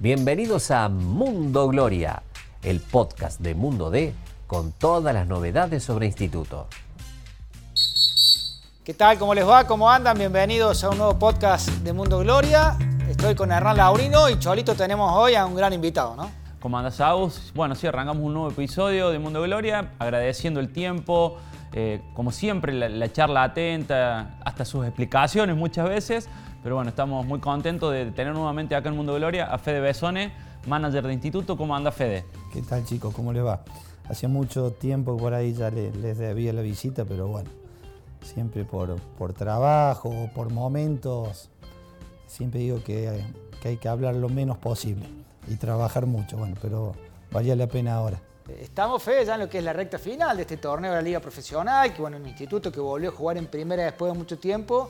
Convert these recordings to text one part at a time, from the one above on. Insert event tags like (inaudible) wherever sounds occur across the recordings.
Bienvenidos a Mundo Gloria, el podcast de Mundo D con todas las novedades sobre instituto. ¿Qué tal? ¿Cómo les va? ¿Cómo andan? Bienvenidos a un nuevo podcast de Mundo Gloria. Estoy con Hernán Laurino y Cholito tenemos hoy a un gran invitado, ¿no? ¿Cómo andas, Agus? Bueno, sí, arrancamos un nuevo episodio de Mundo Gloria, agradeciendo el tiempo, eh, como siempre, la, charla atenta, hasta sus explicaciones muchas veces, pero bueno, estamos muy contentos de tener nuevamente acá en Mundo Gloria a Fede Besone, manager de instituto. ¿Cómo anda, Fede? ¿Qué tal, chicos? ¿Cómo le va? Hacía mucho tiempo por ahí ya les debía la visita, pero bueno, siempre por, por trabajo o por momentos, siempre digo que, que hay que hablar lo menos posible y trabajar mucho, bueno, pero valía la pena ahora. Estamos, fe ya en lo que es la recta final de este torneo de la Liga Profesional, que bueno, un instituto que volvió a jugar en primera después de mucho tiempo.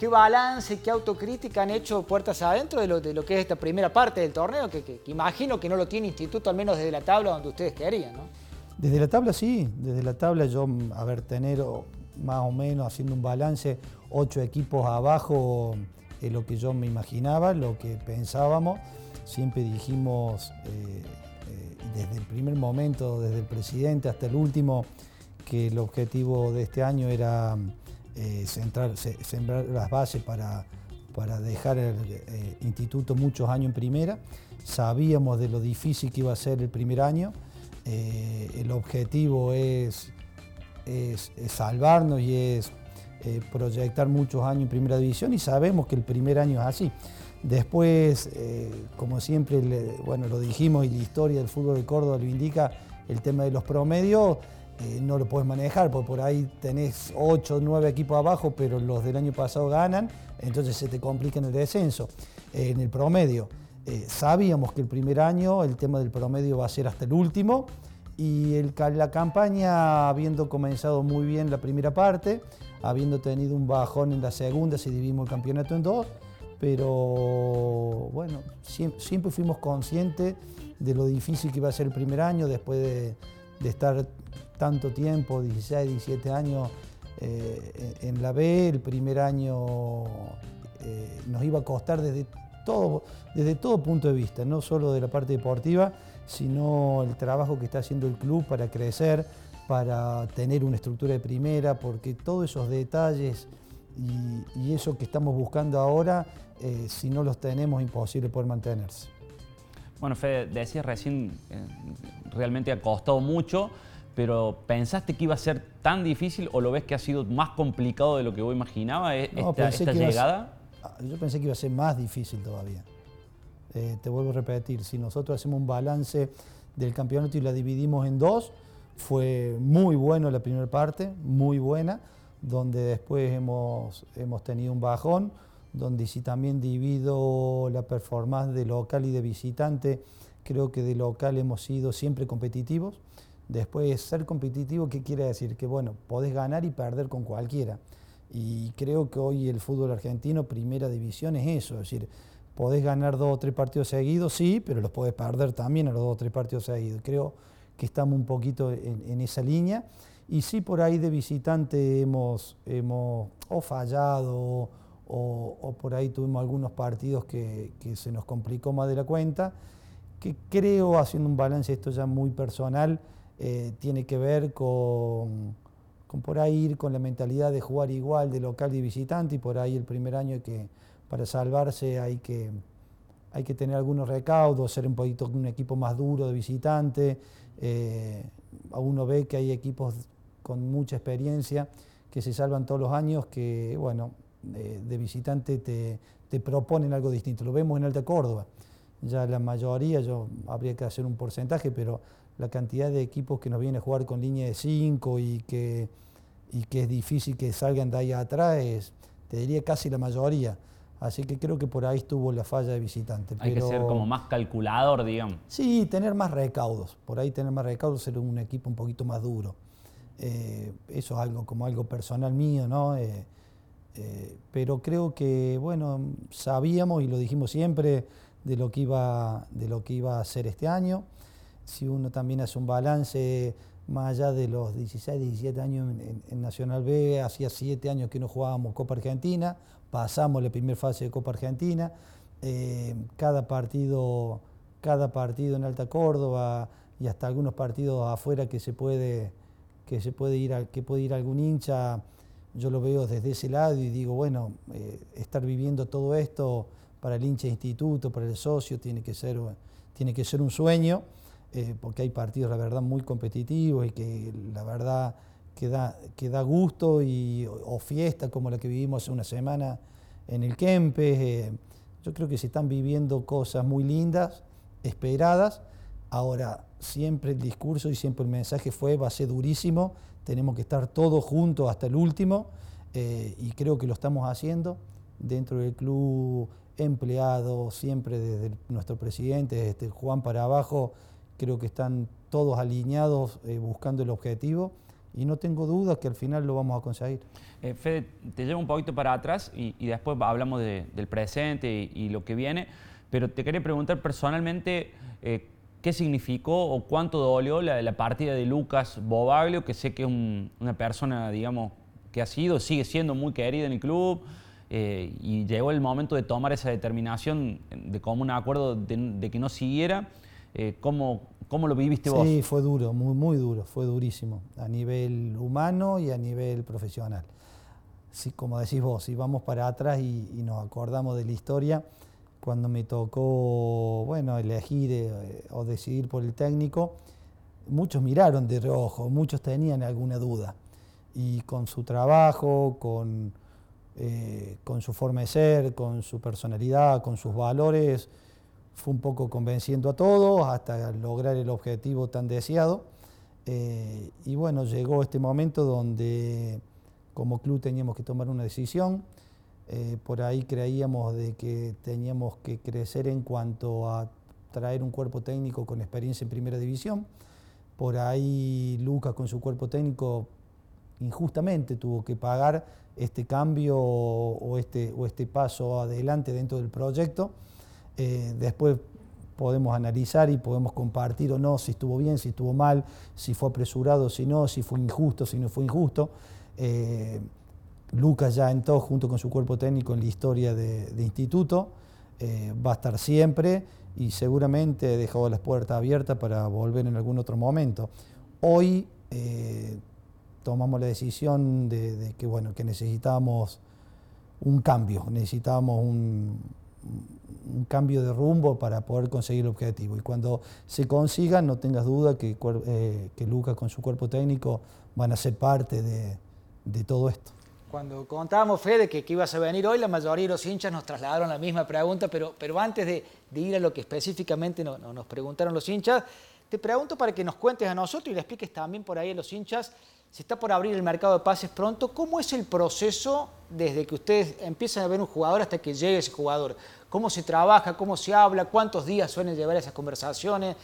¿Qué balance, qué autocrítica han hecho puertas adentro de lo, de lo que es esta primera parte del torneo? Que, que, imagino que no lo tiene instituto, al menos desde la tabla donde ustedes querían, ¿no? Desde la tabla sí, desde la tabla yo, a ver, tener más o menos haciendo un balance, ocho equipos abajo es lo que yo me imaginaba, lo que pensábamos. Siempre dijimos eh, eh, desde el primer momento, desde el presidente hasta el último, que el objetivo de este año era eh, centrar, sembrar las bases para, para dejar el instituto muchos años en primera. Sabíamos de lo difícil que iba a ser el primer año. el objetivo es, es, salvarnos y es proyectar muchos años en primera división y sabemos que el primer año es así. Después, eh, como siempre, bueno, lo dijimos y la historia del fútbol de Córdoba lo indica, el tema de los promedios eh, no lo puedes manejar, porque por ahí tenés 8 o 9 equipos abajo, pero los del año pasado ganan, entonces se te complica en el descenso, en el promedio. Eh, sabíamos que el primer año el tema del promedio va a ser hasta el último y la campaña, habiendo comenzado muy bien la primera parte, habiendo tenido un bajón en la segunda, se dividimos el campeonato en dos, pero bueno, siempre, fuimos conscientes de lo difícil que iba a ser el primer año después de, estar tanto tiempo, 16, 17 años eh, en la B, el primer año eh, nos iba a costar desde todo, desde todo punto de vista, no solo de la parte deportiva, sino el trabajo que está haciendo el club para crecer, para tener una estructura de primera, porque todos esos detalles y, eso que estamos buscando ahora, eh, si no los tenemos, imposible poder mantenerse. Bueno, Fede, decías recién, realmente ha costado mucho, pero ¿pensaste que iba a ser tan difícil o lo ves que ha sido más complicado de lo que vos imaginaba eh, esta, llegada? Ah, yo pensé que iba a ser más difícil todavía. te vuelvo a repetir, si nosotros hacemos un balance del campeonato y la dividimos en dos, fue muy bueno la primera parte, muy buena donde después hemos, hemos tenido un bajón, donde si también divido la performance de local y de visitante, creo que de local hemos sido siempre competitivos. Después, ser competitivo, ¿qué quiere decir? Que bueno, podés ganar y perder con cualquiera. Y creo que hoy el fútbol argentino, primera división, es eso. Es decir, podés ganar dos o tres partidos seguidos, sí, pero los podés perder también a los dos o tres partidos seguidos. Creo que estamos un poquito en, esa línea. Y sí, por ahí de visitante hemos, hemos o fallado o, por ahí tuvimos algunos partidos que, se nos complicó más de la cuenta, que creo, haciendo un balance, esto ya muy personal, eh, tiene que ver con, por ahí ir con la mentalidad de jugar igual de local y visitante y por ahí el primer año que para salvarse hay que, hay que tener algunos recaudos, ser un poquito un equipo más duro de visitante. Eh, uno ve que hay equipos con mucha experiencia, que se salvan todos los años, que, bueno, de visitante te, proponen algo distinto. Lo vemos en Alta Córdoba. Ya la mayoría, yo habría que hacer un porcentaje, pero la cantidad de equipos que nos viene a jugar con línea de 5 y que, y que es difícil que salgan de ahí atrás, es, te diría casi la mayoría. Así que creo que por ahí estuvo la falla de visitante. Hay que ser como más calculador, digamos. Sí, tener más recaudos. Por ahí tener más recaudos, ser un equipo un poquito más duro. Eh, eso es algo como algo personal mío, ¿no? Eh, eh, pero creo que, bueno, sabíamos y lo dijimos siempre de lo que iba, de lo que iba a ser este año. Si uno también hace un balance más allá de los 16, 17 años en, Nacional B, hacía 7 años que no jugábamos Copa Argentina, pasamos la primera fase de Copa Argentina, eh, cada partido, cada partido en Alta Córdoba y hasta algunos partidos afuera que se puede, que se puede ir, que puede ir algún hincha, yo lo veo desde ese lado y digo, bueno, eh, estar viviendo todo esto para el hincha instituto, para el socio, tiene que ser, tiene que ser un sueño, eh, porque hay partidos, la verdad, muy competitivos y que la verdad que da, gusto y, o fiesta como la que vivimos hace una semana en el Kempes. Eh, yo creo que se están viviendo cosas muy lindas, esperadas. Ahora, siempre el discurso y siempre el mensaje fue, va a ser durísimo, tenemos que estar todos juntos hasta el último eh, y creo que lo estamos haciendo dentro del club empleado, siempre desde nuestro presidente, desde Juan para abajo, creo que están todos alineados eh, buscando el objetivo y no tengo dudas que al final lo vamos a conseguir. Eh, Fede, te llevo un poquito para atrás y, después hablamos del presente y, lo que viene, pero te quería preguntar personalmente eh, qué significó o cuánto dolió la, la partida de Lucas Bobaglio, que sé que es una persona, digamos, que ha sido, sigue siendo muy querida en el club. Eh, y llegó el momento de tomar esa determinación de común acuerdo de, de que no siguiera. ¿Cómo, ¿Cómo lo viviste vos? Sí, fue duro, muy, muy duro, fue durísimo, a nivel humano y a nivel profesional. Sí, como decís vos, si vamos para atrás y, nos acordamos de la historia, cuando me tocó, bueno, elegir eh, o decidir por el técnico, muchos miraron de reojo, muchos tenían alguna duda. Y con su trabajo, con, eh, con su forma de ser, con su personalidad, con sus valores, fue un poco convenciendo a todos hasta lograr el objetivo tan deseado. Eh, y bueno, llegó este momento donde como club teníamos que tomar una decisión. Eh, por ahí creíamos de que teníamos que crecer en cuanto a traer un cuerpo técnico con experiencia en primera división. Por ahí Lucas con su cuerpo técnico injustamente tuvo que pagar este cambio o este, o este paso adelante dentro del proyecto. Eh, después podemos analizar y podemos compartir o no si estuvo bien, si estuvo mal, si fue apresurado, si no, si fue injusto, si no fue injusto. Eh, Lucas ya entró junto con su cuerpo técnico en la historia de, instituto, eh, va a estar siempre y seguramente ha dejado las puertas abiertas para volver en algún otro momento. Hoy tomamos la decisión de, de, que, bueno, que necesitábamos un cambio, necesitábamos un, un cambio de rumbo para poder conseguir el objetivo. Y cuando se consiga, no tengas duda que, eh, que Lucas con su cuerpo técnico van a ser parte de, de todo esto. Cuando contábamos, Fede, que, que, ibas a venir hoy, la mayoría de los hinchas nos trasladaron la misma pregunta, pero, pero antes de, ir a lo que específicamente nos preguntaron los hinchas, te pregunto para que nos cuentes a nosotros y le expliques también por ahí a los hinchas, si está por abrir el mercado de pases pronto, ¿cómo es el proceso desde que ustedes empiezan a ver un jugador hasta que llegue ese jugador? ¿Cómo se trabaja? ¿Cómo se habla? ¿Cuántos días suelen llevar esas conversaciones?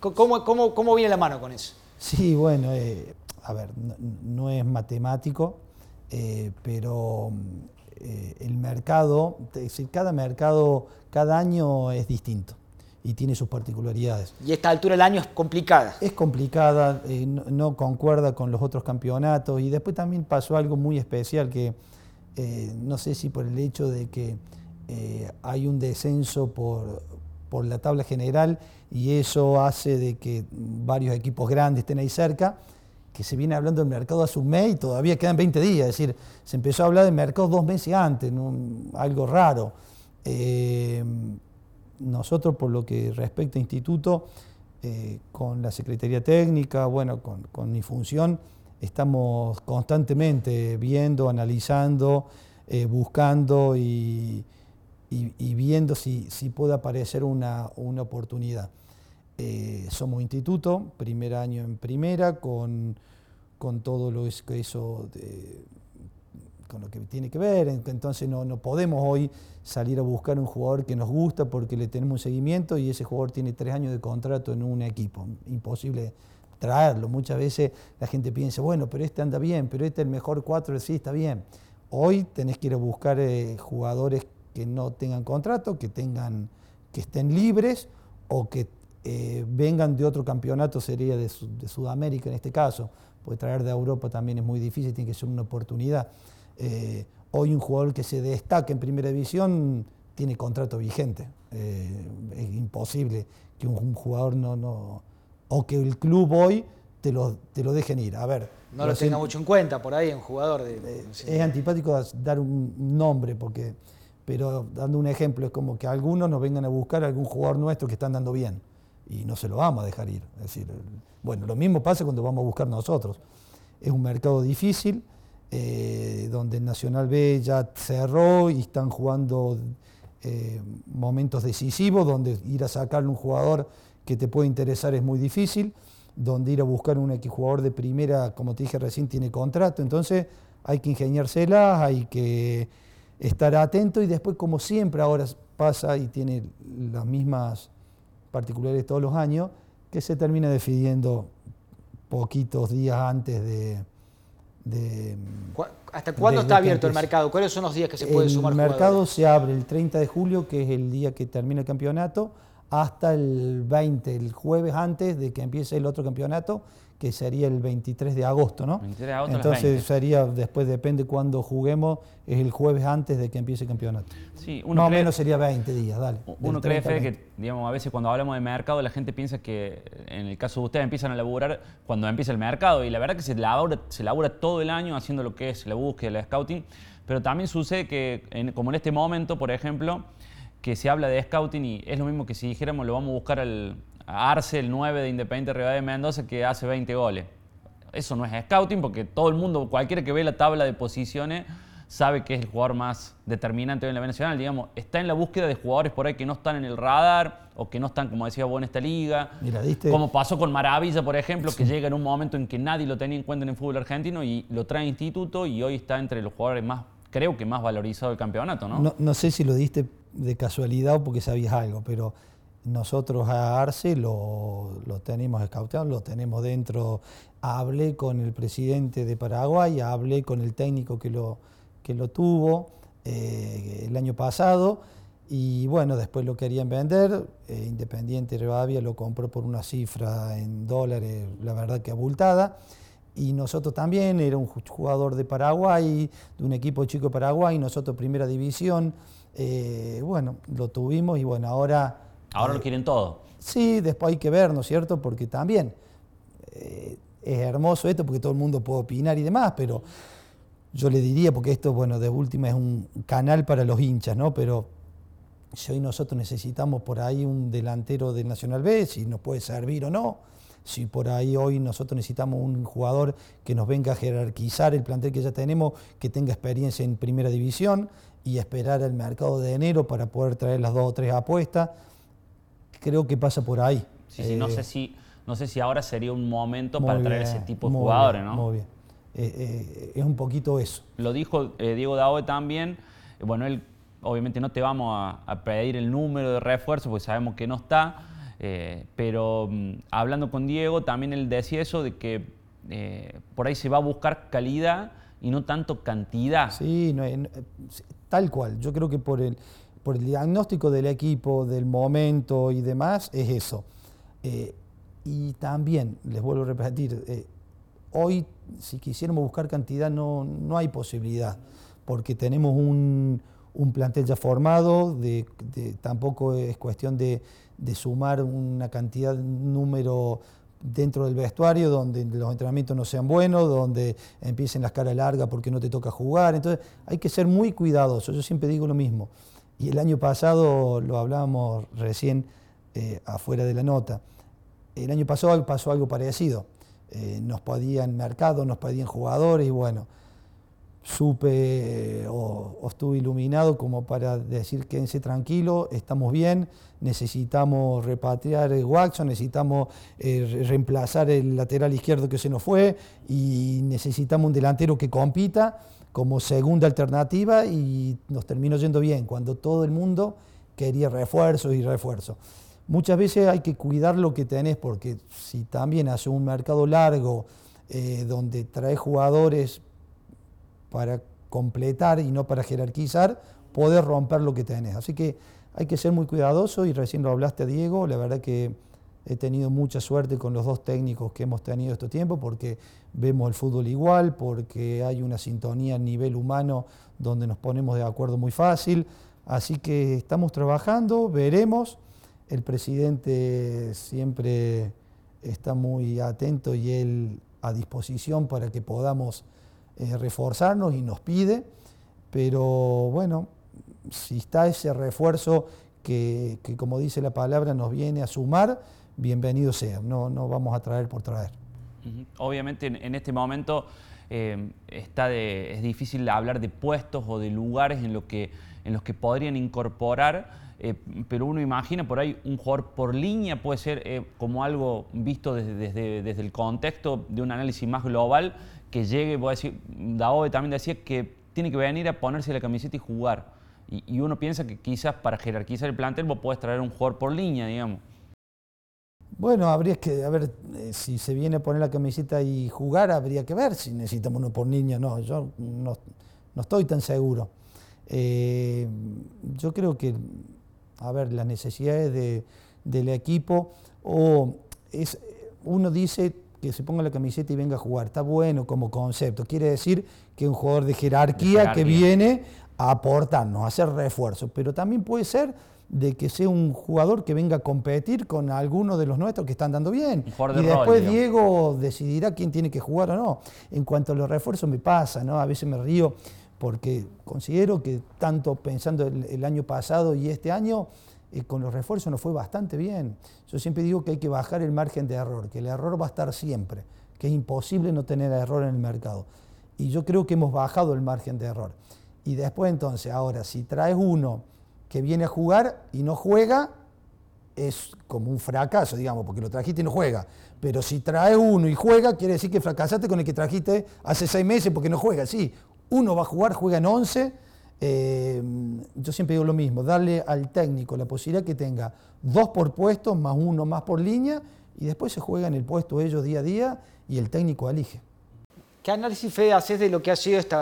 ¿Cómo, cómo, cómo viene la mano con eso? Sí, bueno, eh, a ver, no, es matemático, eh, pero eh, el mercado, es decir, cada mercado, cada año es distinto y tiene sus particularidades. ¿Y esta altura del año es complicada? Es complicada, eh, no, concuerda con los otros campeonatos y después también pasó algo muy especial que eh, no sé si por el hecho de que eh, hay un descenso por, por la tabla general y eso hace de que varios equipos grandes estén ahí cerca, que se viene hablando del mercado hace un mes y todavía quedan 20 días, es decir, se empezó a hablar del mercado dos meses antes, algo raro nosotros por lo que respecta a instituto, eh, con la Secretaría Técnica, bueno, con, mi función, estamos constantemente viendo, analizando, eh, buscando y, viendo si, puede aparecer una, oportunidad. Eh, somos instituto, primer año en primera, con, todo lo que eso de, con lo que tiene que ver, entonces no, no, podemos hoy salir a buscar un jugador que nos gusta porque le tenemos un seguimiento y ese jugador tiene tres años de contrato en un equipo, imposible traerlo. Muchas veces la gente piensa, bueno, pero este anda bien, pero este es el mejor cuatro, sí, está bien. Hoy tenés que ir a buscar eh, jugadores que no tengan contrato, que, tengan, que estén libres o que eh, vengan de otro campeonato, sería de, Sudamérica en este caso, porque traer de Europa también es muy difícil, tiene que ser una oportunidad. Eh, hoy un jugador que se destaque en primera división tiene contrato vigente. Eh, es imposible que un, jugador no, no, o que el club hoy te lo, te lo dejen ir. A ver. No lo tenga mucho en cuenta por ahí un jugador de. Es antipático dar un nombre, porque, pero dando un ejemplo, es como que algunos nos vengan a buscar a algún jugador nuestro que está andando bien y no se lo vamos a dejar ir. Es decir, bueno, lo mismo pasa cuando vamos a buscar nosotros. Es un mercado difícil, eh, donde el Nacional B ya cerró y están jugando eh, momentos decisivos, donde ir a sacarle un jugador que te puede interesar es muy difícil, donde ir a buscar un jugador de primera, como te dije recién, tiene contrato, entonces hay que ingeniárselas, hay que estar atento y después, como siempre ahora pasa y tiene las mismas particulares todos los años, que se termina decidiendo poquitos días antes de... ¿Hasta cuándo está abierto el mercado? ¿Cuáles son los días que se puede sumar El mercado se abre el 30 de julio, que es el día que termina el campeonato, hasta el 20, el jueves antes de que empiece el otro campeonato, que sería el 23 de agosto, ¿no? 23 de agosto Entonces sería, después depende cuándo juguemos, es el jueves antes de que empiece el campeonato. Sí, uno Más o menos sería 20 días, dale. Uno cree, que, digamos, a veces cuando hablamos de mercado la gente piensa que en el caso de ustedes empiezan a laburar cuando empieza el mercado y la verdad que se labura, se labura todo el año haciendo lo que es la búsqueda, el scouting, pero también sucede que, como en este momento, por ejemplo, que se habla de scouting y es lo mismo que si dijéramos lo vamos a buscar al, Arce, el 9 de Independiente Rivadavia de Mendoza, que hace 20 goles. Eso no es scouting porque todo el mundo, cualquiera que ve la tabla de posiciones, sabe que es el jugador más determinante en la B Nacional. Digamos, está en la búsqueda de jugadores por ahí que no están en el radar o que no están, como decía vos, en esta liga. Mira, ¿diste? Como pasó con Maravilla, por ejemplo, que llega en un momento en que nadie lo tenía en cuenta en el fútbol argentino y lo trae a instituto y hoy está entre los jugadores más, creo que más valorizados del campeonato, ¿no? No, no sé si lo diste de casualidad o porque sabías algo, pero nosotros a Arce lo, tenemos escauteado, lo tenemos dentro. Hablé con el presidente de Paraguay, hablé con el técnico que lo, que lo tuvo eh, el año pasado y bueno, después lo querían vender. Eh, Independiente Rivadavia lo compró por una cifra en dólares, la verdad que abultada. Y nosotros también, era un jugador de Paraguay, de un equipo chico de Paraguay, nosotros primera división. Eh, bueno, lo tuvimos y bueno, ahora Ahora lo quieren todo. Sí, después hay que ver, ¿no es cierto? Porque también eh, es hermoso esto, porque todo el mundo puede opinar y demás, pero yo le diría, porque esto, bueno, de última es un canal para los hinchas, ¿no? Pero si hoy nosotros necesitamos por ahí un delantero del Nacional B, si nos puede servir o no, si por ahí hoy nosotros necesitamos un jugador que nos venga a jerarquizar el plantel que ya tenemos, que tenga experiencia en primera división y esperar el mercado de enero para poder traer las dos o tres apuestas creo que pasa por ahí. Sí, sí, no, sé si, no sé si ahora sería un momento para traer ese tipo de jugadores, ¿no? Muy bien. Eh, eh, es un poquito eso. Lo dijo eh, Diego Daoe también. Bueno, él obviamente no te vamos a, pedir el número de refuerzo porque sabemos que no está. pero mm, hablando con Diego, también él decía eso de que por ahí se va a buscar calidad y no tanto cantidad. Sí, tal cual. Yo creo que por el, por el diagnóstico del equipo, del momento y demás, es eso. Eh, y también, les vuelvo a repetir, eh, hoy si quisiéramos buscar cantidad no, no hay posibilidad, porque tenemos un, plantel ya formado, tampoco es cuestión de, sumar una cantidad, un número dentro del vestuario donde los entrenamientos no sean buenos, donde empiecen las caras largas porque no te toca jugar. Entonces hay que ser muy cuidadosos. Yo siempre digo lo mismo. Y el año pasado lo hablábamos recién eh, afuera de la nota. El año pasado pasó algo parecido. Eh, nos podían mercado, nos pedían jugadores y bueno, supe o, estuve iluminado como para decir quédense tranquilo, estamos bien, necesitamos repatriar el Watson, necesitamos eh, reemplazar el lateral izquierdo que se nos fue y necesitamos un delantero que compita como segunda alternativa y nos terminó yendo bien cuando todo el mundo quería refuerzos y refuerzos. Muchas veces hay que cuidar lo que tenés porque si también hace un mercado largo eh, donde trae jugadores para completar y no para jerarquizar, podés romper lo que tenés. Así que hay que ser muy cuidadoso y recién lo hablaste Diego, la verdad que he tenido mucha suerte con los dos técnicos que hemos tenido este tiempo porque vemos el fútbol igual, porque hay una sintonía a nivel humano donde nos ponemos de acuerdo muy fácil, Así que estamos trabajando, veremos. El presidente siempre está muy atento y él a disposición para que podamos reforzarnos y nos pide, pero bueno, si está ese refuerzo que, como dice la palabra nos viene a sumar, bienvenido sea, no, no vamos a traer por traer. Obviamente en, este momento eh, está es difícil hablar de puestos o de lugares en, que, en los que podrían incorporar eh, pero uno imagina por ahí un jugador por línea puede ser eh, como algo visto desde, desde, el contexto de un análisis más global que llegue, voy a también decía que tiene que venir a ponerse la camiseta y jugar. Y, uno piensa que quizás para jerarquizar el plantel vos podés traer un jugador por línea, digamos. Bueno, habría que, a ver, eh, si se viene a poner la camiseta y jugar, habría que ver si necesitamos uno por línea. No, yo no, no estoy tan seguro. yo creo que a ver, las necesidades del equipo, o es, uno dice que se ponga la camiseta y venga a jugar, está bueno como concepto, quiere decir que un jugador de jerarquía, que viene a aportarnos, a hacer refuerzos, pero también puede ser de que sea un jugador que venga a competir con alguno de los nuestros que están dando bien. y después Diego decidirá quién tiene que jugar o no. En cuanto a los refuerzos me pasa, ¿no? A veces me río porque considero que tanto pensando el, año pasado y este año, eh, con los refuerzos nos fue bastante bien. Yo siempre digo que hay que bajar el margen de error, que el error va a estar siempre, que es imposible no tener error en el mercado. Y yo creo que hemos bajado el margen de error. Y después entonces, ahora, si traes uno que viene a jugar y no juega, es como un fracaso, digamos, porque lo trajiste y no juega. Pero si traes uno y juega, quiere decir que fracasaste con el que trajiste hace seis meses porque no juega. Sí, uno va a jugar, juega en 11. Eh, yo siempre digo lo mismo, darle al técnico la posibilidad que tenga dos por puesto, más uno más por línea, y después se juega en el puesto ellos día a día y el técnico elige. ¿Qué análisis, Fede, haces de lo que ha sido este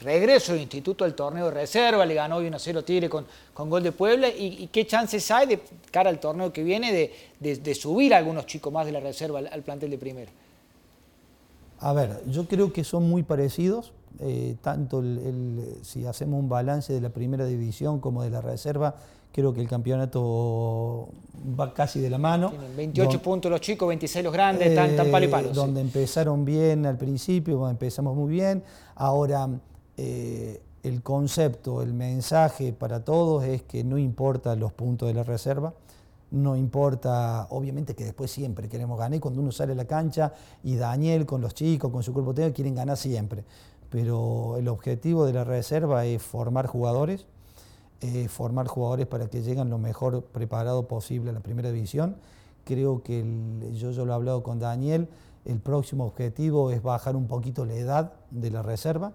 regreso del Instituto al torneo de reserva? Le ganó hoy 1-0 Tigre con, con gol de Puebla. ¿Y, qué chances hay de cara al torneo que viene de, subir a algunos chicos más de la reserva al, plantel de primera? A ver, yo creo que son muy parecidos. Eh, tanto si hacemos un balance de la primera división como de la reserva, creo que el campeonato va casi de la mano. Tienen 28 puntos los chicos, 26 los grandes, están tan, palo y palo. Donde empezaron bien al principio, empezamos muy bien. Ahora, eh, el concepto, el mensaje para todos es que no importa los puntos de la reserva, no importa, obviamente que después siempre queremos ganar, y cuando uno sale a la cancha y Daniel con los chicos, con su cuerpo técnico, quieren ganar siempre. Pero el objetivo de la reserva es formar jugadores, eh, formar jugadores para que lleguen lo mejor preparado posible a la primera división. Creo que yo, yo lo he hablado con Daniel, el próximo objetivo es bajar un poquito la edad de la reserva,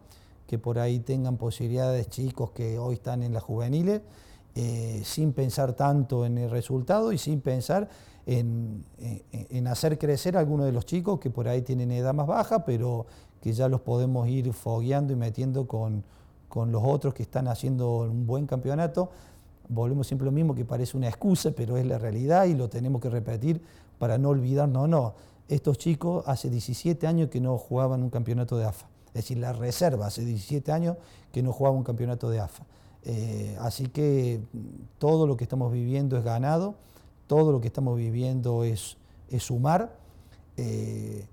que por ahí tengan posibilidades chicos que hoy están en las juveniles, eh, sin pensar tanto en el resultado y sin pensar en, en, hacer crecer algunos de los chicos que por ahí tienen edad más baja, pero que ya los podemos ir fogueando y metiendo con, con los otros que están haciendo un buen campeonato. Volvemos siempre lo mismo, que parece una excusa, pero es la realidad y lo tenemos que repetir para no olvidarnos. No, estos chicos hace 17 años que no jugaban un campeonato de AFA. Es decir, la reserva hace 17 años que no jugaba un campeonato de AFA. Eh, así que todo lo que estamos viviendo es ganado, todo lo que estamos viviendo es, es sumar. Eh,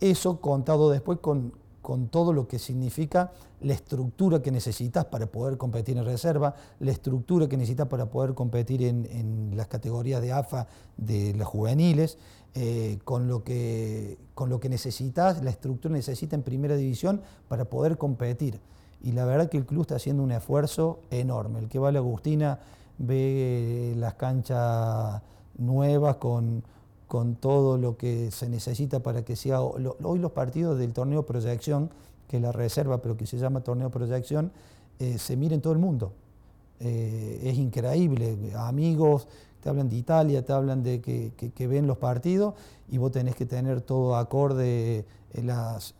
eso contado después con, con todo lo que significa la estructura que necesitas para poder competir en reserva, la estructura que necesitas para poder competir en, las categorías de AFA de las juveniles, eh, con, lo que, con lo que necesitas, la estructura necesita en primera división para poder competir. Y la verdad que el club está haciendo un esfuerzo enorme. El que va a la Agustina ve las canchas nuevas con con todo lo que se necesita para que sea... Hoy los partidos del torneo proyección, que es la reserva, pero que se llama torneo proyección, eh, se miren en todo el mundo. Eh, es increíble. Amigos te hablan de Italia, te hablan de que, ven los partidos y vos tenés que tener todo acorde eh, las,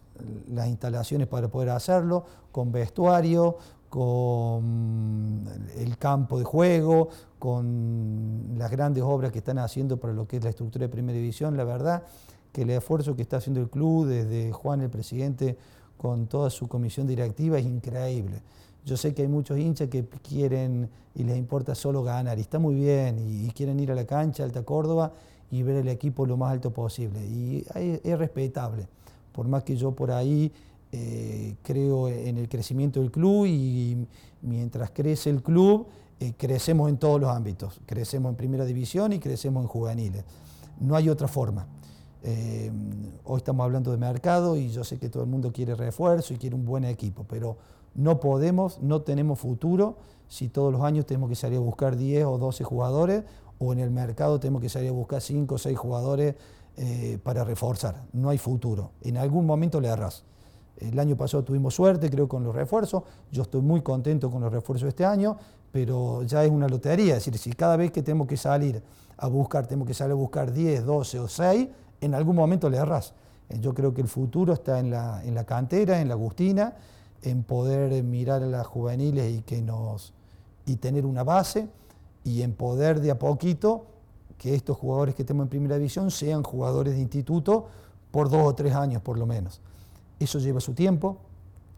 las instalaciones para poder hacerlo, con vestuario, con el campo de juego, con las grandes obras que están haciendo para lo que es la estructura de primera división. La verdad que el esfuerzo que está haciendo el club, desde Juan el presidente, con toda su comisión directiva, es increíble. Yo sé que hay muchos hinchas que quieren y les importa solo ganar, y está muy bien, y, quieren ir a la cancha, Alta Córdoba, y ver el equipo lo más alto posible. Y es, respetable, por más que yo por ahí eh, creo en el crecimiento del club y mientras crece el club, eh, crecemos en todos los ámbitos. Crecemos en primera división y crecemos en juveniles. No hay otra forma. Eh, hoy estamos hablando de mercado y yo sé que todo el mundo quiere refuerzo y quiere un buen equipo, pero no podemos, no tenemos futuro si todos los años tenemos que salir a buscar 10 o 12 jugadores o en el mercado tenemos que salir a buscar 5 o 6 jugadores para reforzar. No hay futuro. En algún momento le arras. El año pasado tuvimos suerte, creo, con los refuerzos. Yo estoy muy contento con los refuerzos de este año, pero ya es una lotería. Es decir, si cada vez que tenemos que salir a buscar, tenemos que salir a buscar 10, 12 o 6, en algún momento le erras. Eh, yo creo que el futuro está en la, en la cantera, en la Agustina, en poder mirar a las juveniles y, que nos, y tener una base y en poder de a poquito que estos jugadores que tenemos en primera división sean jugadores de instituto por dos o tres años por lo menos. Eso lleva su tiempo,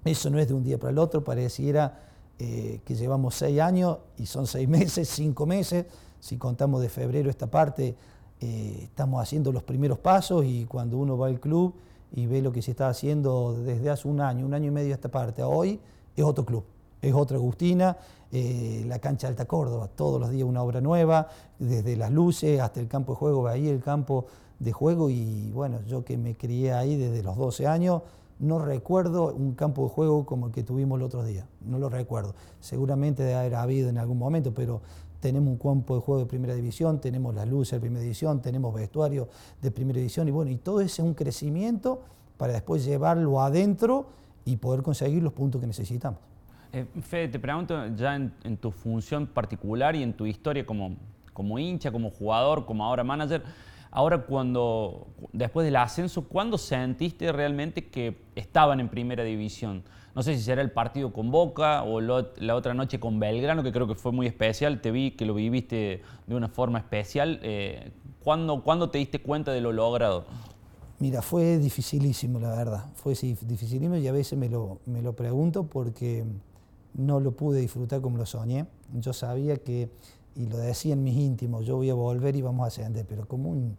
eso no es de un día para el otro, pareciera eh, que llevamos seis años y son seis (laughs) meses, cinco meses, si contamos de febrero esta parte, eh, estamos haciendo los primeros pasos y cuando uno va al club y ve lo que se está haciendo desde hace un año, un año y medio esta parte a hoy, es otro club, es otra Agustina, eh, la cancha Alta Córdoba, todos los días una obra nueva, desde las luces hasta el campo de juego, ahí el campo de juego y bueno, yo que me crié ahí desde los 12 años, no recuerdo un campo de juego como el que tuvimos el otro día, no lo recuerdo. Seguramente debe haber habido en algún momento, pero tenemos un campo de juego de primera división, tenemos las luces de primera división, tenemos vestuario de primera división y bueno, y todo ese es un crecimiento para después llevarlo adentro y poder conseguir los puntos que necesitamos. Eh, Fede, te pregunto ya en, tu función particular y en tu historia como, como hincha, como jugador, como ahora manager, Ahora, cuando, después del ascenso, ¿cuándo sentiste realmente que estaban en primera división? No sé si será el partido con Boca o la otra noche con Belgrano, que creo que fue muy especial. Te vi que lo viviste de una forma especial. Eh, ¿cuándo, te diste cuenta de lo logrado? Mira, fue dificilísimo, la verdad. Fue dificilísimo y a veces me lo, me lo pregunto porque no lo pude disfrutar como lo soñé. Yo sabía que y lo decía en mis íntimos, yo voy a volver y vamos a ascender, pero como un,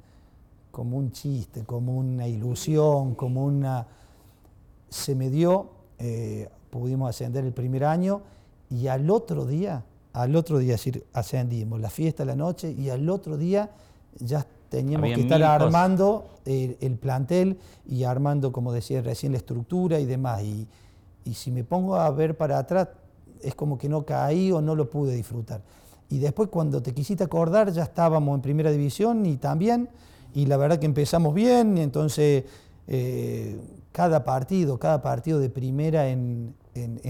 como un chiste, como una ilusión, como una... Se me dio, eh, pudimos ascender el primer año y al otro día, al otro día, ascendimos, la fiesta, la noche, y al otro día ya teníamos que estar armando el, plantel y armando, como decía recién, la estructura y demás. Y, y si me pongo a ver para atrás, es como que no caí o no lo pude disfrutar y después cuando te quisiste acordar ya estábamos en primera división y también, y la verdad que empezamos bien, y entonces eh, cada partido, cada partido de primera en,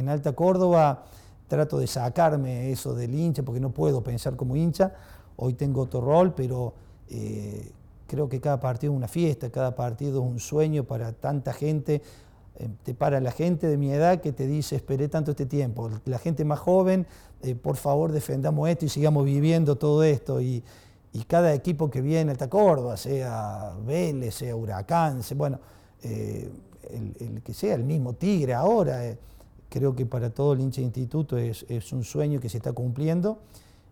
Alta Córdoba, trato de sacarme eso del hincha, porque no puedo pensar como hincha, hoy tengo otro rol, pero eh, creo que cada partido es una fiesta, cada partido es un sueño para tanta gente, eh, te para la gente de mi edad que te dice, esperé tanto este tiempo. La gente más joven, eh, por favor defendamos esto y sigamos viviendo todo esto. Y, cada equipo que viene a Córdoba, sea Vélez, sea Huracán, bueno, eh, el, que sea, el mismo Tigre ahora, creo que para todo el hincha instituto es, un sueño que se está cumpliendo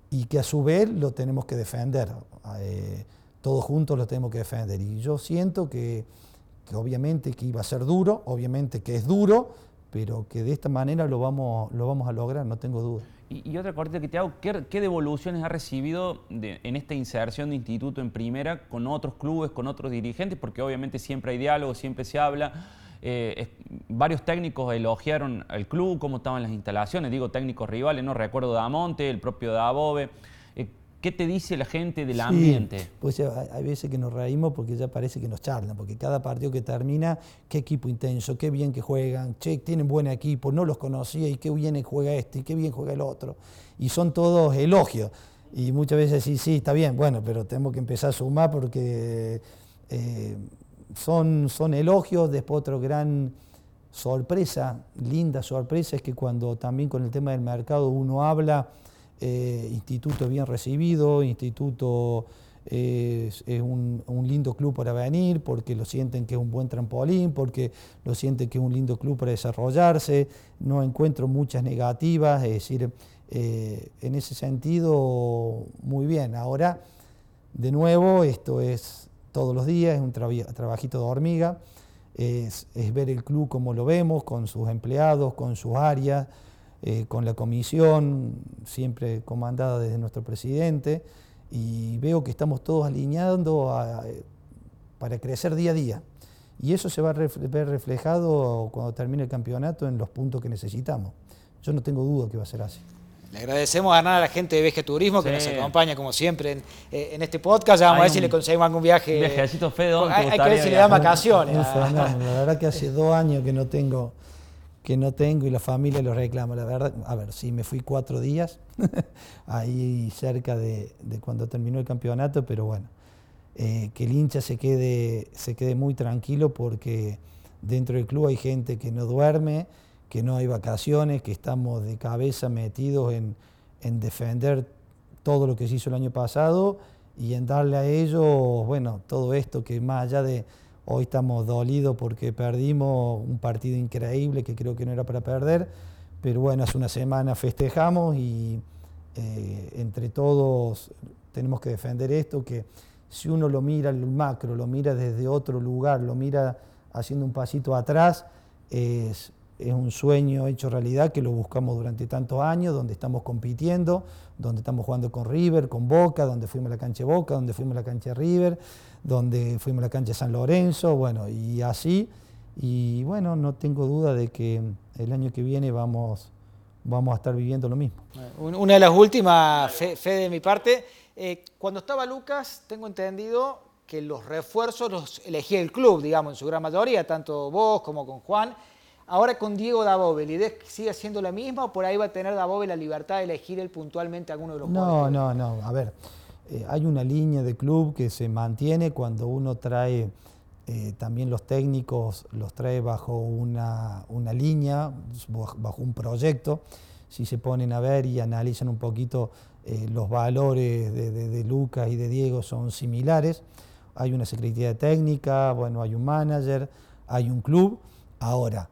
y que a su vez lo tenemos que defender. todos juntos lo tenemos que defender. Y yo siento que obviamente que iba a ser duro, obviamente que es duro, pero que de esta manera lo vamos, lo vamos a lograr, no tengo duda. Y, otra corte que te hago, ¿qué, devoluciones ha recibido en esta inserción de instituto en primera con otros clubes, con otros dirigentes? Porque obviamente siempre hay diálogo, siempre se habla. Eh, varios técnicos elogiaron al club, cómo estaban las instalaciones, digo técnicos rivales, no recuerdo Damonte, el propio Dabove. ¿Qué te dice la gente del ambiente? Pues hay veces que nos reímos porque ya parece que nos charlan, porque cada partido que termina, qué equipo intenso, qué bien que juegan, che, tienen buen equipo, no los conocía y qué bien juega este y qué bien juega el otro. Y son todos elogios. Y muchas veces sí, sí, está bien, bueno, pero tenemos que empezar a sumar porque eh, son, son elogios. Después otra gran sorpresa, linda sorpresa, es que cuando también con el tema del mercado uno habla eh, instituto bien recibido, instituto es, un, lindo club para venir, porque lo sienten que es un buen trampolín, porque lo sienten que es un lindo club para desarrollarse, no encuentro muchas negativas, es decir, eh, en ese sentido, muy bien. Ahora, de nuevo, esto es todos los días, es un trabajito de hormiga, es, ver el club como lo vemos, con sus empleados, con sus áreas, eh, con la comisión, siempre comandada desde nuestro presidente y veo que estamos todos alineando para crecer día a día. Y eso se va a ver reflejado cuando termine el campeonato en los puntos que necesitamos. Yo no tengo duda que va a ser así. Le agradecemos a la gente de Veje Turismo que nos acompaña como siempre en, eh, este podcast. Ya vamos a ver si le conseguimos algún viaje. Un viajecito feo. Hay, que ver si le da vacaciones. la verdad que hace dos años que no tengo que no tengo y la familia lo reclama. La verdad, a ver, sí, me fui cuatro días (laughs) ahí cerca de, cuando terminó el campeonato, pero bueno, eh, que el hincha se quede, se quede muy tranquilo porque dentro del club hay gente que no duerme, que no hay vacaciones, que estamos de cabeza metidos en, en defender todo lo que se hizo el año pasado y en darle a ellos, bueno, todo esto que más allá de Hoy estamos dolidos porque perdimos un partido increíble que creo que no era para perder, pero bueno, hace una semana festejamos y eh, entre todos tenemos que defender esto, que si uno lo mira el macro, lo mira desde otro lugar, lo mira haciendo un pasito atrás, es, es un sueño hecho realidad que lo buscamos durante tantos años, donde estamos compitiendo, donde estamos jugando con River, con Boca, donde fuimos a la cancha Boca, donde fuimos a la cancha River, donde fuimos a la cancha San Lorenzo, bueno, y así. Y bueno, no tengo duda de que el año que viene vamos, vamos a estar viviendo lo mismo. Una de las últimas, fe, de mi parte, eh, cuando estaba Lucas, tengo entendido que los refuerzos los elegía el club, digamos, en su gran mayoría, tanto vos como con Juan. Ahora con Diego Dabove, ¿la idea sigue siendo la misma o por ahí va a tener Dabove la libertad de elegir él puntualmente alguno de los No, no, no. A ver, eh, hay una línea de club que se mantiene cuando uno trae eh, también los técnicos, los trae bajo una, línea, bajo un proyecto. Si se ponen a ver y analizan un poquito eh, los valores de, de Lucas y de Diego son similares. Hay una secretaría técnica, bueno, hay un manager, hay un club. Ahora,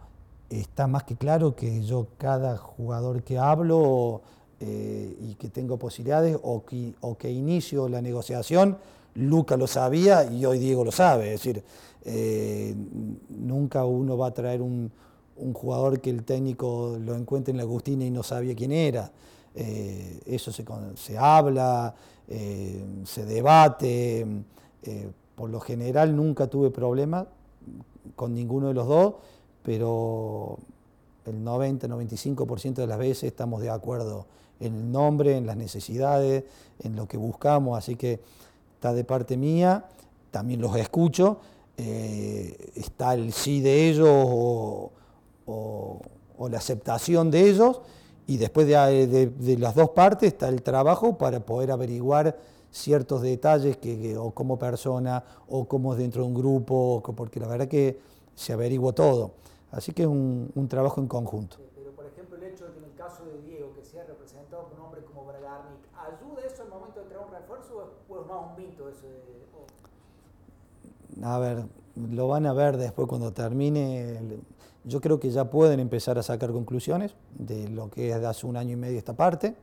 está más que claro que yo cada jugador que hablo eh, y que tengo posibilidades o que, inicio la negociación, Luca lo sabía y hoy Diego lo sabe. Es decir, eh, nunca uno va a traer un, jugador que el técnico lo encuentre en la Agustina y no sabía quién era. Eh, eso se, se habla, se debate. por lo general nunca tuve problemas con ninguno de los dos pero el 90-95% de las veces estamos de acuerdo en el nombre, en las necesidades, en lo que buscamos, así que está de parte mía, también los escucho, eh, está el sí de ellos o, la aceptación de ellos, y después de, las dos partes está el trabajo para poder averiguar ciertos detalles que, o como persona o como dentro de un grupo, porque la verdad que se averiguó todo. Así que es un, trabajo en conjunto. Pero, por ejemplo, el hecho de que en el caso de Diego, que sea representado por un hombre como Bragarnik, ¿ayuda eso al momento de traer un refuerzo o es más un mito eso A ver, lo van a ver después cuando termine. Yo creo que ya pueden empezar a sacar conclusiones de lo que es de hace un año y medio esta parte.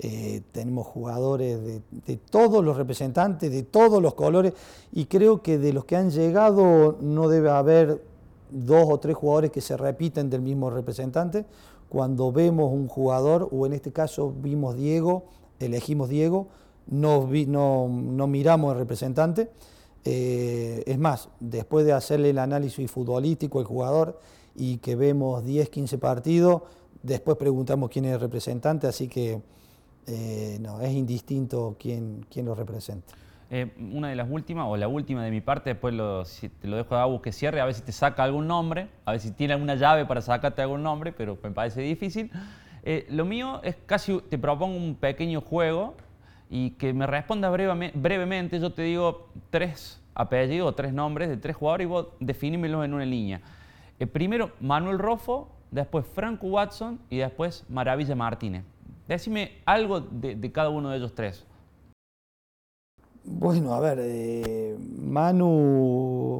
Eh, tenemos jugadores de, todos los representantes, de todos los colores, y creo que de los que han llegado no debe haber dos o tres jugadores que se repiten del mismo representante. Cuando vemos un jugador, o en este caso vimos Diego, elegimos Diego, no, no, miramos el representante. Eh, es más, después de hacerle el análisis futbolístico al jugador y que vemos 10, 15 partidos, después preguntamos quién es el representante, así que eh, no, es indistinto quién, quién lo representa. Eh, una de las últimas, o la última de mi parte, después lo, te lo dejo a Agus cierre, a ver si te saca algún nombre, a ver si tiene alguna llave para sacarte algún nombre, pero me parece difícil. Eh, lo mío es casi, te propongo un pequeño juego y que me respondas brevemente, yo te digo tres apellidos, tres nombres de tres jugadores y vos definímelos en una línea. Eh, primero Manuel Rofo, después Franco Watson y después Maravilla Martínez. Decime algo de cada uno de ellos tres. Bueno, a ver, eh, Manu,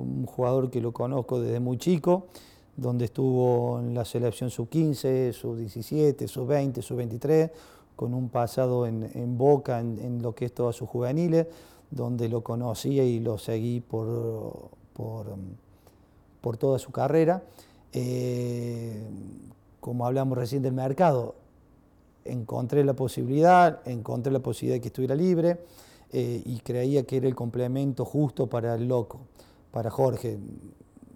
un jugador que lo conozco desde muy chico, donde estuvo en la selección sub-15, sub-17, sub-20, sub-23, con un pasado en, Boca, en, lo que es todas sus juveniles, donde lo conocía y lo seguí por, por, toda su carrera. Eh, como hablamos recién del mercado, encontré la posibilidad, encontré la posibilidad de que estuviera libre eh, y creía que era el complemento justo para el loco, para Jorge.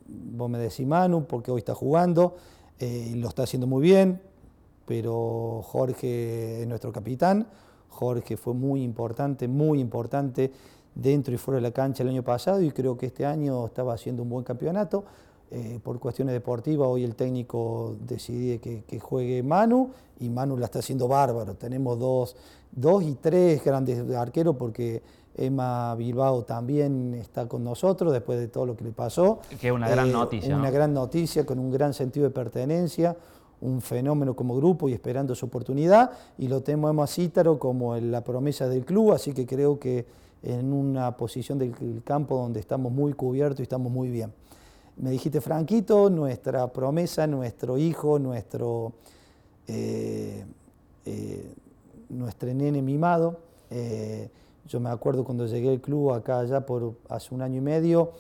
Vos me decís Manu, porque hoy está jugando eh, lo está haciendo muy bien, pero Jorge es nuestro capitán. Jorge fue muy importante, muy importante dentro y fuera de la cancha el año pasado y creo que este año estaba haciendo un buen campeonato. Eh, por cuestiones deportivas, hoy el técnico decide que, juegue Manu y Manu la está haciendo bárbaro. Tenemos dos, dos y tres grandes arqueros porque Emma Bilbao también está con nosotros después de todo lo que le pasó. Que es una gran eh, noticia. Una gran noticia con un gran sentido de pertenencia, un fenómeno como grupo y esperando su oportunidad. Y lo tenemos a Cítaro como la promesa del club, así que creo que en una posición del campo donde estamos muy cubiertos y estamos muy bien. Me dijiste, Franquito, nuestra promesa, nuestro hijo, nuestro, eh, eh, nuestro nene mimado. Eh, yo me acuerdo cuando llegué al club acá ya por hace un año y medio,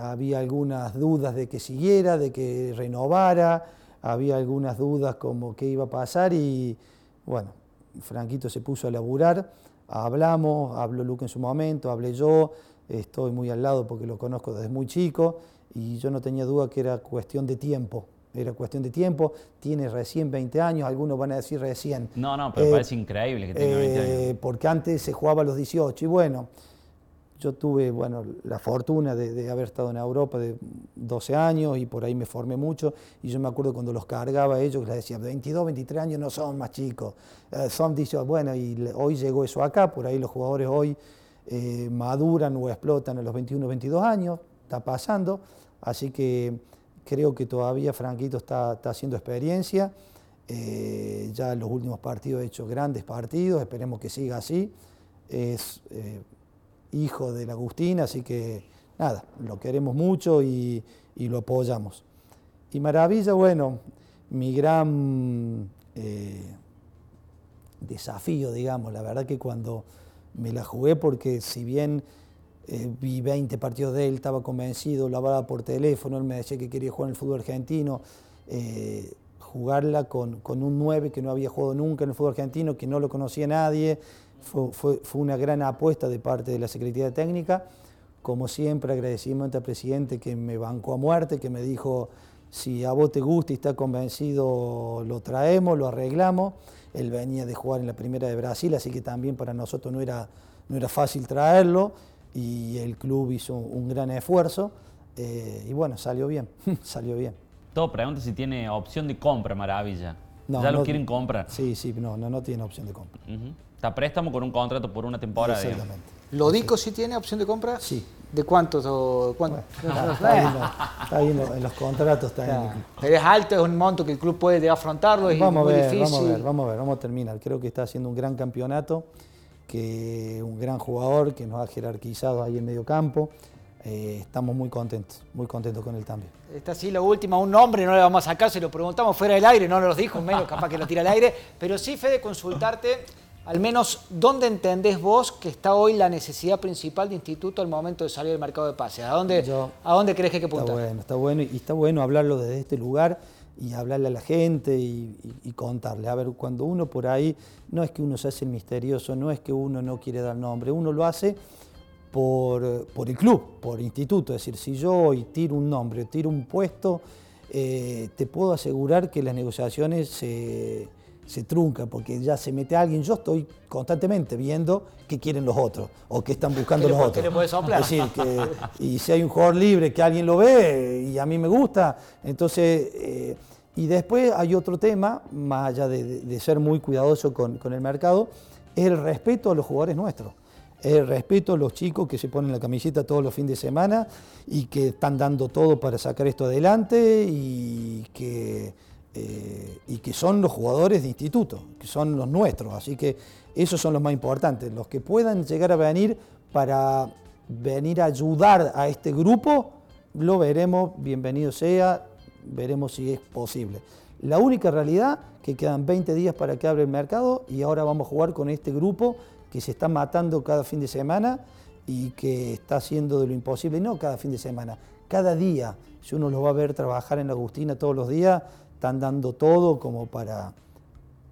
había algunas dudas de que siguiera, de que renovara, había algunas dudas como qué iba a pasar y bueno, Franquito se puso a laburar, hablamos, habló Luke en su momento, hablé yo, estoy muy al lado porque lo conozco desde muy chico y yo no tenía duda que era cuestión de tiempo. Era cuestión de tiempo, tiene recién 20 años, algunos van a decir recién. No, no, pero parece increíble que tenga 20 años. Eh, porque antes se jugaba a los 18 y bueno, yo tuve bueno, la fortuna de, haber estado en Europa de 12 años y por ahí me formé mucho. Y yo me acuerdo cuando los cargaba a ellos, les decía, 22, 23 años no son más chicos, eh, son 18. Bueno, y hoy llegó eso acá, por ahí los jugadores hoy eh, maduran o explotan a los 21 22 años, está pasando, así que creo que todavía Franquito está, haciendo experiencia, eh, ya en los últimos partidos ha hecho grandes partidos, esperemos que siga así, es eh, hijo de la Agustina, así que nada, lo queremos mucho y, y lo apoyamos. Y Maravilla, bueno, mi gran desafío, digamos, la verdad que cuando me la jugué porque si bien eh, vi 20 partidos de él, estaba convencido, lo hablaba por teléfono, él me decía que quería jugar en el fútbol argentino, eh, jugarla con, un 9 que no había jugado nunca en el fútbol argentino, que no lo conocía nadie, fue, una gran apuesta de parte de la Secretaría Técnica. Como siempre, agradecimiento al presidente que me bancó a muerte, que me dijo, si a vos te gusta y estás convencido, lo traemos, lo arreglamos. Él venía de jugar en la primera de Brasil, así que también para nosotros no era, no era fácil traerlo y el club hizo un gran esfuerzo eh, y bueno, salió bien, (laughs) salió bien. Todo pregunta si tiene opción de compra, Maravilla. ¿Ya lo quieren comprar? Sí, sí, no, no, no tiene opción de compra. Está préstamo con un contrato por una temporada. Exactamente. ¿Lo ¿Lodico sí tiene opción de compra? Sí. ¿De cuántos? O, (laughs) está, ahí, en los contratos. Está Pero es alto, es un monto que el club puede afrontarlo, es vamos muy a ver, difícil. Vamos a ver, vamos a ver, vamos a terminar. Creo que está haciendo un gran campeonato, que un gran jugador que nos ha jerarquizado ahí en medio campo. Eh, estamos muy contentos, muy contentos con el cambio. Está así lo último, un nombre no le vamos a sacar, se lo preguntamos fuera del aire, no nos lo dijo, menos capaz que lo tira al aire, pero sí, Fede, consultarte al menos, ¿dónde entendés vos que está hoy la necesidad principal de instituto al momento de salir del mercado de pases? ¿A dónde, ¿a dónde crees que hay que apuntar? Está bueno, está bueno, y está bueno hablarlo desde este lugar y hablarle a la gente y, contarle. A ver, cuando uno por ahí, no es que uno se hace misterioso, no es que uno no quiere dar nombre, uno lo hace por, el club, por instituto. Es decir, si yo hoy tiro un nombre, tiro un puesto, eh, te puedo asegurar que las negociaciones se se trunca porque ya se mete alguien. Yo estoy constantemente viendo qué quieren los otros o qué están buscando los otros. Es decir, que, y si hay un jugador libre que alguien lo ve y a mí me gusta, entonces. Eh, y después hay otro tema, más allá de, ser muy cuidadoso con, el mercado, es el respeto a los jugadores nuestros. Es el respeto a los chicos que se ponen la camiseta todos los fines de semana y que están dando todo para sacar esto adelante y que eh, y que son los jugadores de instituto, que son los nuestros. Así que Esos son los más importantes. Los que puedan llegar a venir para venir a ayudar a este grupo, lo veremos, bienvenido sea, veremos si es posible. La única realidad que quedan 20 días para que abra el mercado y ahora vamos a jugar con este grupo que se está matando cada fin de semana y que está haciendo de lo imposible, no cada fin de semana, cada día. Si uno lo va a ver trabajar en la Agustina todos los días, están dando todo como para,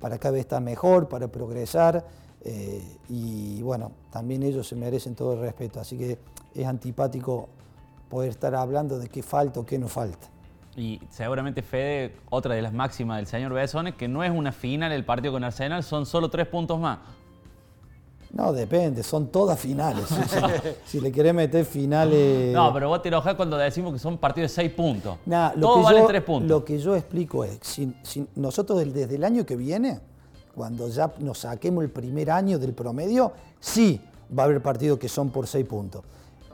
para cada vez estar mejor, para progresar. Eh, y bueno, también ellos se merecen todo el respeto. Así que es antipático poder estar hablando de qué falta o qué no falta. Y seguramente Fede, otra de las máximas del señor Besone, que no es una final el partido con Arsenal, son solo tres puntos más. No, depende, son todas finales. (laughs) si, le querés meter finales. No, pero vos te enojás cuando decimos que son partidos de seis puntos. Nah, lo Todo vale tres puntos. Lo que yo explico es: si, nosotros desde el año que viene, cuando ya nos saquemos el primer año del promedio, sí va a haber partidos que son por seis puntos.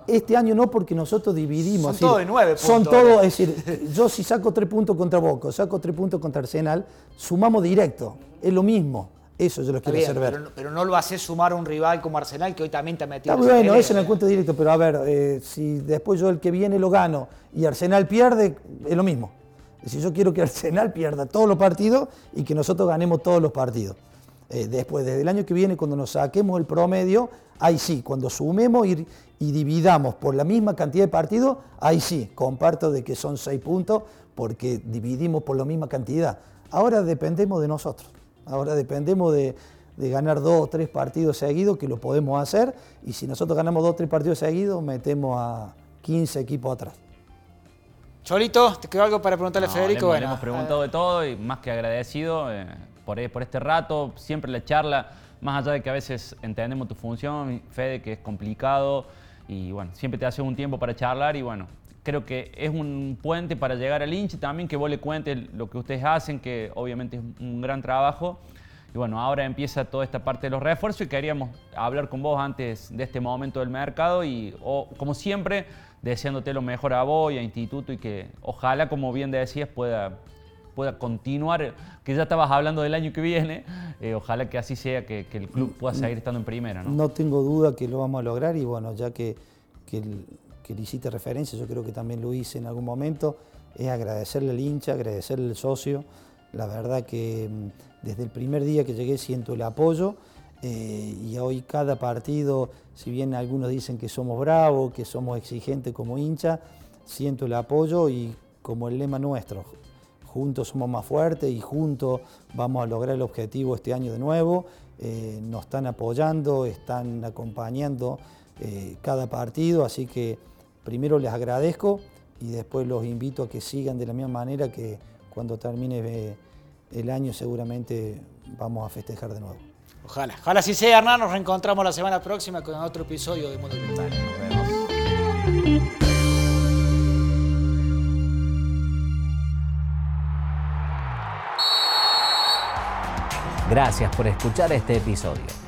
Este año no, porque nosotros dividimos. Son todos de nueve puntos. Son todos, es decir, yo si saco tres puntos contra Boca, saco tres puntos contra Arsenal, sumamos directo. Es lo mismo. Eso yo lo quiero hacer ver. Pero, no lo haces sumar a un rival como Arsenal que hoy también te ha metido. Está bueno, eso en el cuento directo, pero a ver, eh, si después yo el que viene lo gano y Arsenal pierde, es lo mismo. Decir, yo quiero que (laughs) Arsenal pierda todos los partidos y que nosotros ganemos todos los partidos. Eh, después, desde el año que viene, cuando nos saquemos el promedio, ahí sí, cuando sumemos y, y, dividamos por la misma cantidad de partidos, ahí sí, comparto de que son seis puntos porque dividimos por la misma cantidad. Ahora dependemos de nosotros, ahora dependemos de, ganar dos o tres partidos seguidos, que lo podemos hacer, y si nosotros ganamos dos o tres partidos seguidos, metemos a 15 equipos atrás. Cholito, ¿te quedó algo para preguntarle a Federico? Le, hemos preguntado de todo y más que agradecido. Eh, por, este rato, siempre la charla, más allá de que a veces entendemos tu función, Fede, que es complicado, y bueno, siempre te hace un tiempo para charlar y bueno, creo que es un puente para llegar al hincha también que vos le cuentes lo que ustedes hacen, que obviamente es un gran trabajo. Y bueno, ahora empieza toda esta parte de los refuerzos y queríamos hablar con vos antes de este momento del mercado y como siempre, deseándote lo mejor a vos y a Instituto y que ojalá, como bien decías, pueda pueda continuar, que ya estabas hablando del año que viene, eh, ojalá que así sea, que, el club pueda seguir estando en primera. ¿no? no tengo duda que lo vamos a lograr y bueno, ya que, que, le hiciste referencia, yo creo que también lo hice en algún momento, es agradecerle al hincha, agradecerle al socio, la verdad que mm, desde el primer día que llegué siento el apoyo. Eh, y hoy cada partido, si bien algunos dicen que somos bravos, que somos exigentes como hincha, siento el apoyo y como el lema nuestro, juntos somos más fuertes y juntos vamos a lograr el objetivo este año de nuevo. Eh, nos están apoyando, están acompañando eh, cada partido, así que primero les agradezco y después los invito a que sigan de la misma manera que cuando termine eh, el año seguramente vamos a festejar de nuevo. Ojalá, ojalá así sea, Hernán. Nos reencontramos la semana próxima con otro episodio de Mundo Brutal. Nos vemos. Gracias por escuchar este episodio.